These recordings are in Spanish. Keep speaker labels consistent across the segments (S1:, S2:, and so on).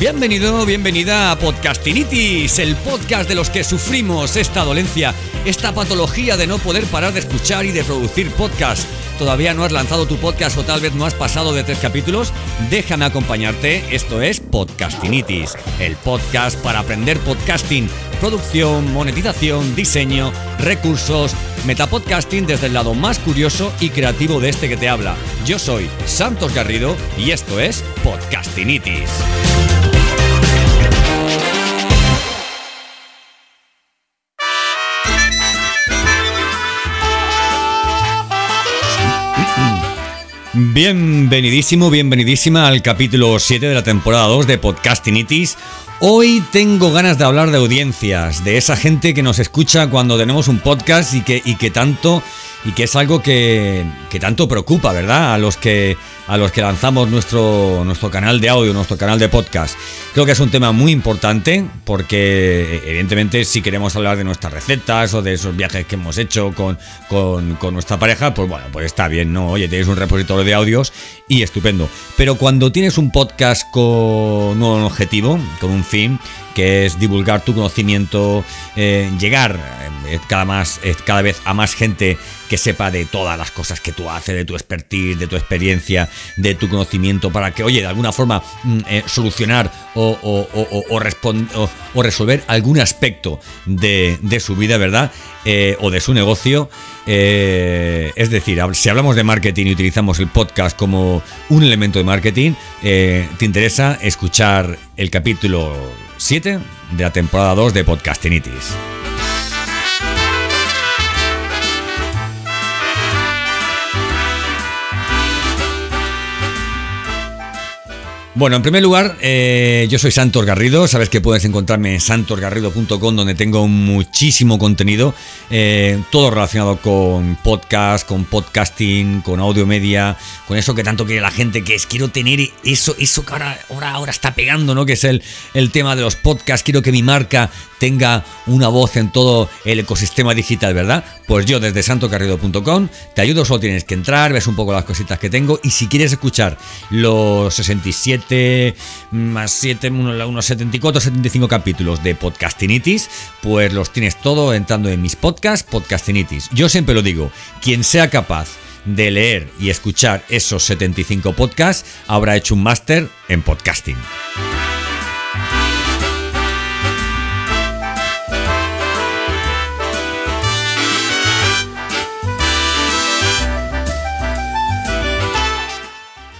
S1: Bienvenido, bienvenida a Podcastinitis, el podcast de los que sufrimos esta dolencia, esta patología de no poder parar de escuchar y de producir podcast. ¿Todavía no has lanzado tu podcast o tal vez no has pasado de tres capítulos? Déjame acompañarte, esto es Podcastinitis, el podcast para aprender podcasting, producción, monetización, diseño, recursos, metapodcasting desde el lado más curioso y creativo de este que te habla. Yo soy Santos Garrido y esto es Podcastinitis. Bienvenidísimo, bienvenidísima al capítulo 7 de la temporada 2 de Podcastinitis. Hoy tengo ganas de hablar de audiencias, de esa gente que nos escucha cuando tenemos un podcast y que, y que tanto y que es algo que, que tanto preocupa, ¿verdad? A los que a los que lanzamos nuestro, nuestro canal de audio, nuestro canal de podcast. Creo que es un tema muy importante porque evidentemente si queremos hablar de nuestras recetas o de esos viajes que hemos hecho con, con, con nuestra pareja, pues bueno, pues está bien, ¿no? Oye, tienes un repositorio de audios y estupendo. Pero cuando tienes un podcast con un objetivo, con un fin, que es divulgar tu conocimiento, eh, llegar eh, cada, más, eh, cada vez a más gente que sepa de todas las cosas que tú haces, de tu expertise, de tu experiencia, de tu conocimiento, para que, oye, de alguna forma mm, solucionar o, resolver algún aspecto de su vida, ¿verdad? o de su negocio. es decir, si hablamos de marketing y utilizamos el podcast como un elemento de marketing, te interesa escuchar el capítulo 7 de la temporada 2 de Podcastinitis. Bueno, en primer lugar, eh, yo soy Santos Garrido. Sabes que puedes encontrarme en santosgarrido.com, donde tengo muchísimo contenido, eh, todo relacionado con podcast, con podcasting, con audio media, con eso que tanto quiere la gente, que es quiero tener eso, eso que ahora, ahora, ahora está pegando, ¿no? Que es el, el tema de los podcasts. Quiero que mi marca tenga una voz en todo el ecosistema digital, ¿verdad? Pues yo desde santocarrido.com te ayudo, solo tienes que entrar, ves un poco las cositas que tengo y si quieres escuchar los 67 más 7, unos 74, 75 capítulos de Podcastinitis, pues los tienes todo entrando en mis podcasts, Podcastinitis. Yo siempre lo digo, quien sea capaz de leer y escuchar esos 75 podcasts habrá hecho un máster en podcasting.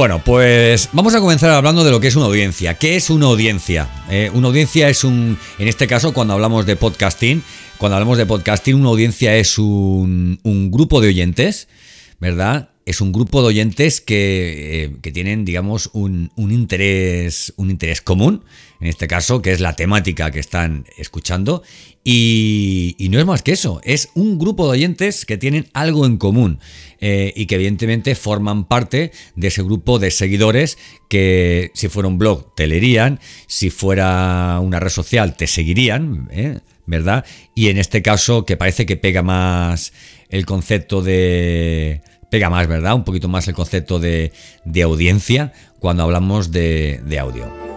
S1: Bueno, pues vamos a comenzar hablando de lo que es una audiencia. ¿Qué es una audiencia? Eh, una audiencia es un, en este caso, cuando hablamos de podcasting, cuando hablamos de podcasting, una audiencia es un, grupo de oyentes, ¿verdad? Es un grupo de oyentes que, eh, tienen, digamos, un, interés, un interés común, en este caso, que es la temática que están escuchando, y, no es más que eso, es un grupo de oyentes que tienen algo en común eh, y que evidentemente forman parte de ese grupo de seguidores que si fuera un blog te leerían, si fuera una red social te seguirían, ¿eh? ¿verdad? Y en este caso que parece que pega más el concepto de... Pega más, ¿verdad? Un poquito más el concepto de, audiencia cuando hablamos de audio.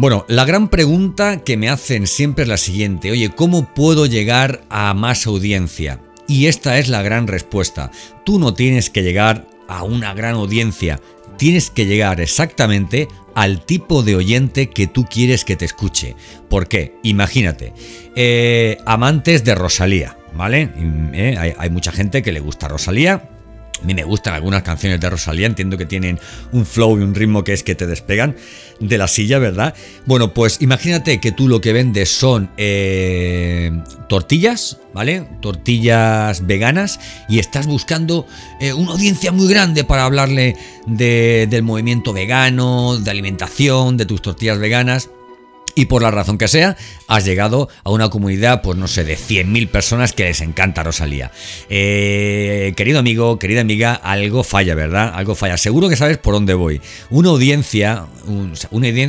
S1: Bueno, la gran pregunta que me hacen siempre es la siguiente, oye, ¿cómo puedo llegar a más audiencia? Y esta es la gran respuesta. Tú no tienes que llegar a una gran audiencia, tienes que llegar exactamente al tipo de oyente que tú quieres que te escuche. ¿Por qué? Imagínate, eh, amantes de Rosalía, ¿vale? Eh, hay, hay mucha gente que le gusta Rosalía, a mí me gustan algunas canciones de Rosalía, entiendo que tienen un flow y un ritmo que es que te despegan de la silla, ¿verdad? Bueno, pues imagínate que tú lo que vendes son eh, tortillas, ¿vale? Tortillas veganas y estás buscando eh, una audiencia muy grande para hablarle del movimiento vegano, de alimentación, de tus tortillas veganas y por la razón que sea, has llegado a una comunidad, pues no sé, de 100.000 personas que les encanta Rosalía. Eh, querido amigo, querida amiga, algo falla, ¿verdad? Algo falla. Seguro que sabes por dónde voy. Una audiencia,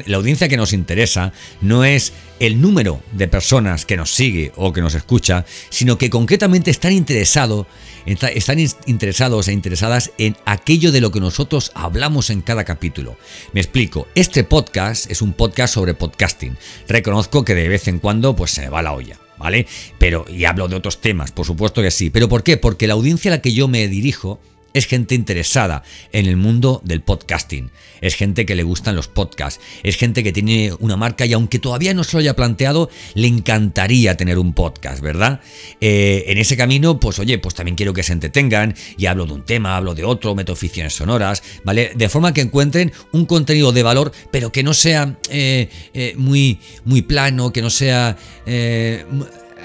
S1: la audiencia que nos interesa no es el número de personas que nos sigue o que nos escucha, sino que concretamente están interesados están interesados e interesadas en aquello de lo que nosotros hablamos en cada capítulo. Me explico, este podcast es un podcast sobre podcasting. Reconozco que de vez en cuando pues se me va la olla. ¿Vale? Pero, y hablo de otros temas, por supuesto que sí. ¿Pero por qué? Porque la audiencia a la que yo me dirijo es gente interesada en el mundo del podcasting, es gente que le gustan los podcasts, es gente que tiene una marca y aunque todavía no se lo haya planteado, le encantaría tener un podcast, ¿verdad? Eh, en ese camino, pues oye, pues también quiero que se entretengan y hablo de un tema, hablo de otro, meto ficciones sonoras, ¿vale? De forma que encuentren un contenido de valor, pero que no sea eh, eh, muy, muy plano, que no sea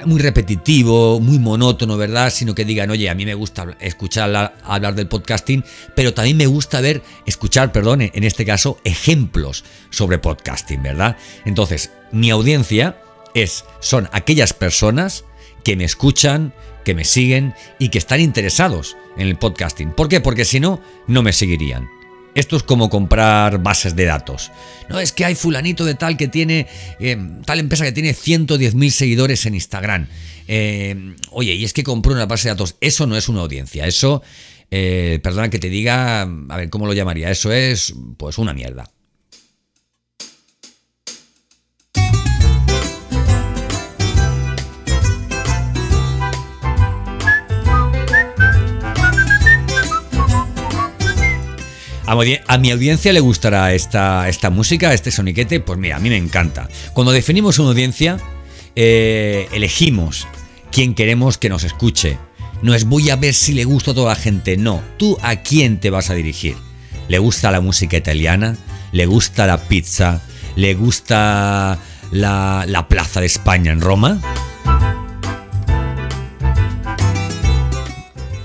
S1: muy repetitivo, muy monótono, ¿verdad? Sino que digan, oye, a mí me gusta escuchar hablar, del podcasting, pero también me gusta ver, escuchar, perdón, en este caso, ejemplos sobre podcasting, ¿verdad? Entonces, mi audiencia es, son aquellas personas que me escuchan, que me siguen y que están interesados en el podcasting. ¿Por qué? Porque si no, no me seguirían. Esto es como comprar bases de datos. No es que hay fulanito de tal que tiene, eh, tal empresa que tiene 110.000 seguidores en Instagram. Eh, oye, y es que compró una base de datos. Eso no es una audiencia. Eso, eh, perdona que te diga, a ver, ¿cómo lo llamaría? Eso es, pues, una mierda. A mi audiencia le gustará esta, esta música, este soniquete, pues mira, a mí me encanta. Cuando definimos una audiencia, eh, elegimos quién queremos que nos escuche. No es voy a ver si le gusta a toda la gente, no. Tú a quién te vas a dirigir. ¿Le gusta la música italiana? ¿Le gusta la pizza? ¿Le gusta la, la Plaza de España en Roma?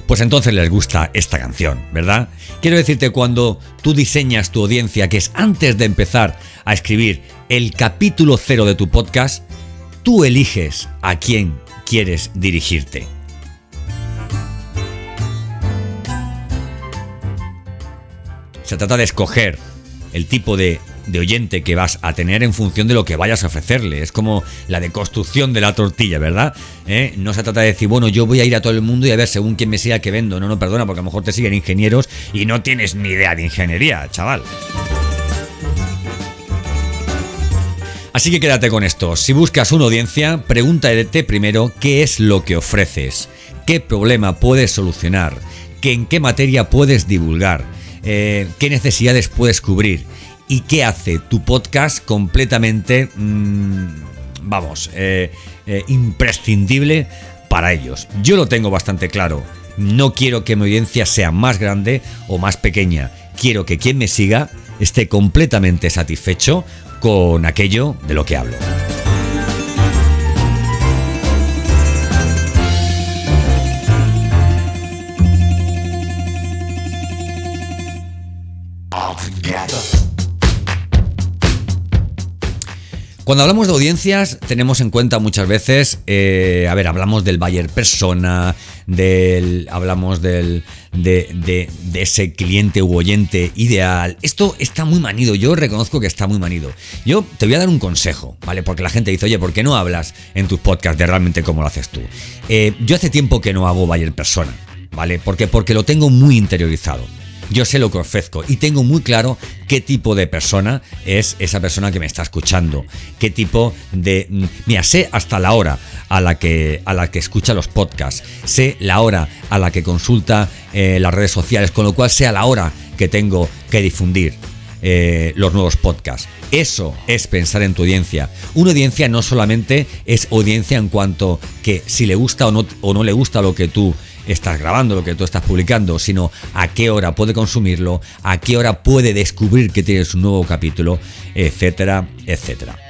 S1: Pues entonces les gusta esta canción, ¿verdad? Quiero decirte, cuando tú diseñas tu audiencia, que es antes de empezar a escribir el capítulo cero de tu podcast, tú eliges a quién quieres dirigirte. Se trata de escoger el tipo de de oyente que vas a tener en función de lo que vayas a ofrecerle. Es como la deconstrucción de la tortilla, ¿verdad? ¿Eh? No se trata de decir, bueno, yo voy a ir a todo el mundo y a ver según quién me siga que vendo. No, no, perdona, porque a lo mejor te siguen ingenieros y no tienes ni idea de ingeniería, chaval. Así que quédate con esto. Si buscas una audiencia, pregúntate primero qué es lo que ofreces, qué problema puedes solucionar, en qué materia puedes divulgar, eh, qué necesidades puedes cubrir y qué hace tu podcast completamente, mm, vamos, eh, eh, imprescindible para ellos. Yo lo tengo bastante claro. No quiero que mi audiencia sea más grande o más pequeña. Quiero que quien me siga esté completamente satisfecho con aquello de lo que hablo. Cuando hablamos de audiencias, tenemos en cuenta muchas veces, eh, a ver, hablamos del buyer persona, del, hablamos del, de, ese cliente u oyente ideal. Esto está muy manido, yo reconozco que está muy manido. Yo te voy a dar un consejo, ¿vale? Porque la gente dice, oye, ¿por qué no hablas en tus podcasts de realmente cómo lo haces tú? Eh, yo hace tiempo que no hago buyer persona, ¿vale? Porque, porque lo tengo muy interiorizado yo sé lo que ofrezco y tengo muy claro qué tipo de persona es esa persona que me está escuchando, qué tipo de... Mm, mira, sé hasta la hora a la que, a la que escucha los podcasts, sé la hora a la que consulta eh, las redes sociales, con lo cual sé a la hora que tengo que difundir. Eh, los nuevos podcasts. Eso es pensar en tu audiencia. Una audiencia no solamente es audiencia en cuanto que si le gusta o no, o no le gusta lo que tú estás grabando, lo que tú estás publicando, sino a qué hora puede consumirlo, a qué hora puede descubrir que tienes un nuevo capítulo, etcétera, etcétera.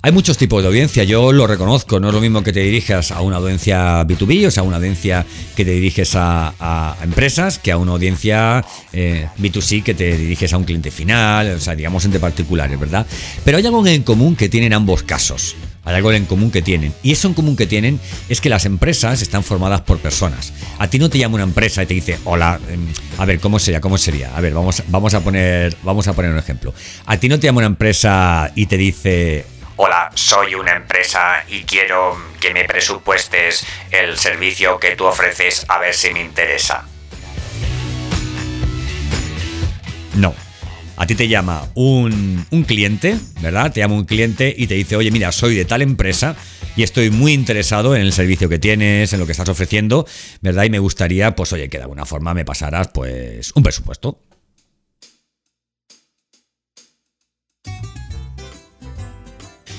S1: Hay muchos tipos de audiencia, yo lo reconozco, no es lo mismo que te dirijas a una audiencia B2B, o sea, una audiencia que te diriges a, empresas, que a una audiencia eh, B2C que te diriges a un cliente final, o sea, digamos entre particulares, ¿verdad? Pero hay algo en común que tienen ambos casos. Hay algo en común que tienen. Y eso en común que tienen es que las empresas están formadas por personas. A ti no te llama una empresa y te dice, hola, em, a ver, ¿cómo sería? ¿Cómo sería? A ver, vamos, vamos, a, poner, vamos a poner un ejemplo. A ti no te llama una empresa y te dice,
S2: Hola, soy una empresa y quiero que me presupuestes el servicio que tú ofreces a ver si me interesa.
S1: No, a ti te llama un, cliente, ¿verdad? Te llama un cliente y te dice, oye, mira, soy de tal empresa y estoy muy interesado en el servicio que tienes, en lo que estás ofreciendo, ¿verdad? Y me gustaría, pues, oye, que de alguna forma me pasaras, pues, un presupuesto.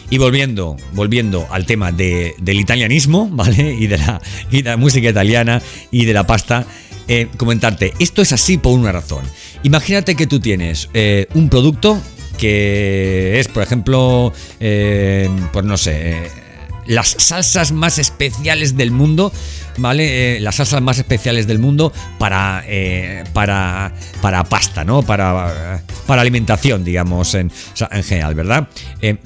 S1: Y volviendo, volviendo al tema del italianismo, ¿vale? Y de, la, y de la música italiana y de la pasta, eh, comentarte, esto es así por una razón. Imagínate que tú tienes eh, un producto que es, por ejemplo, eh, pues no sé, las salsas más especiales del mundo, ¿vale? las salsas más especiales del mundo para, para, para pasta, ¿no? Para, para alimentación, digamos, en, en general, ¿verdad?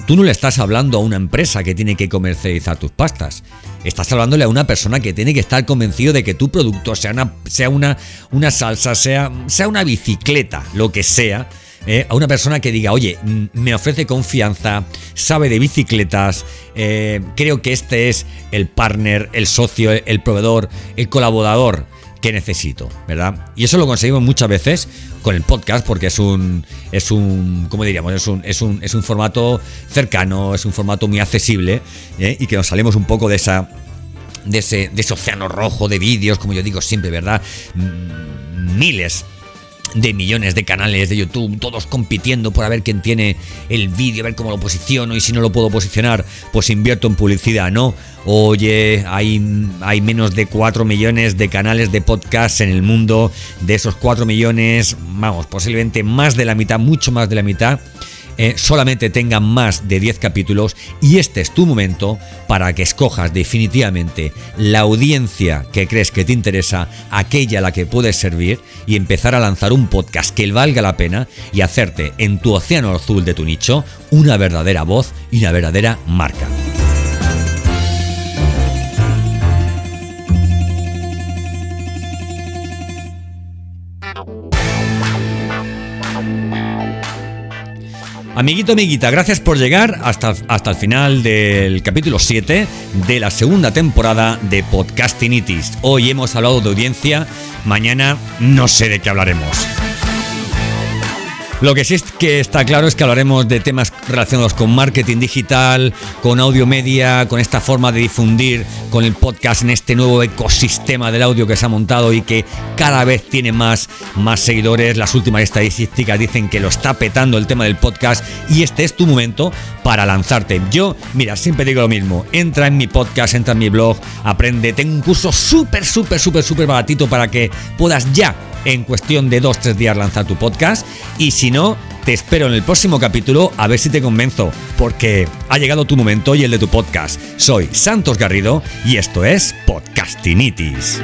S1: tú no le estás hablando a una empresa que tiene que comercializar tus pastas estás hablándole a una persona que tiene que estar convencido de que tu producto sea una, sea una, una salsa, sea, sea una bicicleta, lo que sea. Eh, a una persona que diga, oye, me ofrece confianza, sabe de bicicletas, eh, creo que este es el partner, el socio, el proveedor, el colaborador que necesito, ¿verdad? Y eso lo conseguimos muchas veces con el podcast porque es un es un ¿cómo diríamos? Es un es un, es un formato cercano, es un formato muy accesible ¿eh? y que nos salimos un poco de esa de ese, de ese océano rojo de vídeos, como yo digo siempre, ¿verdad? Miles de millones de canales de YouTube, todos compitiendo por a ver quién tiene el vídeo, a ver cómo lo posiciono y si no lo puedo posicionar, pues invierto en publicidad, ¿no? Oye, hay, hay menos de 4 millones de canales de podcast en el mundo, de esos 4 millones, vamos, posiblemente más de la mitad, mucho más de la mitad eh, solamente tengan más de 10 capítulos y este es tu momento para que escojas definitivamente la audiencia que crees que te interesa, aquella a la que puedes servir y empezar a lanzar un podcast que valga la pena y hacerte en tu océano azul de tu nicho una verdadera voz y una verdadera marca. Amiguito, amiguita, gracias por llegar hasta, hasta el final del capítulo 7 de la segunda temporada de Podcastinitis. Hoy hemos hablado de audiencia, mañana no sé de qué hablaremos. Lo que sí es que está claro es que hablaremos de temas relacionados con marketing digital, con audio media, con esta forma de difundir con el podcast en este nuevo ecosistema del audio que se ha montado y que cada vez tiene más, más seguidores. Las últimas estadísticas dicen que lo está petando el tema del podcast y este es tu momento para lanzarte. Yo, mira, siempre digo lo mismo. Entra en mi podcast, entra en mi blog, aprende. Tengo un curso súper, súper, súper, súper baratito para que puedas ya en cuestión de 2-3 días lanzar tu podcast. Y si no, te espero en el próximo capítulo a ver si te convenzo, porque ha llegado tu momento y el de tu podcast. Soy Santos Garrido y esto es Podcastinitis.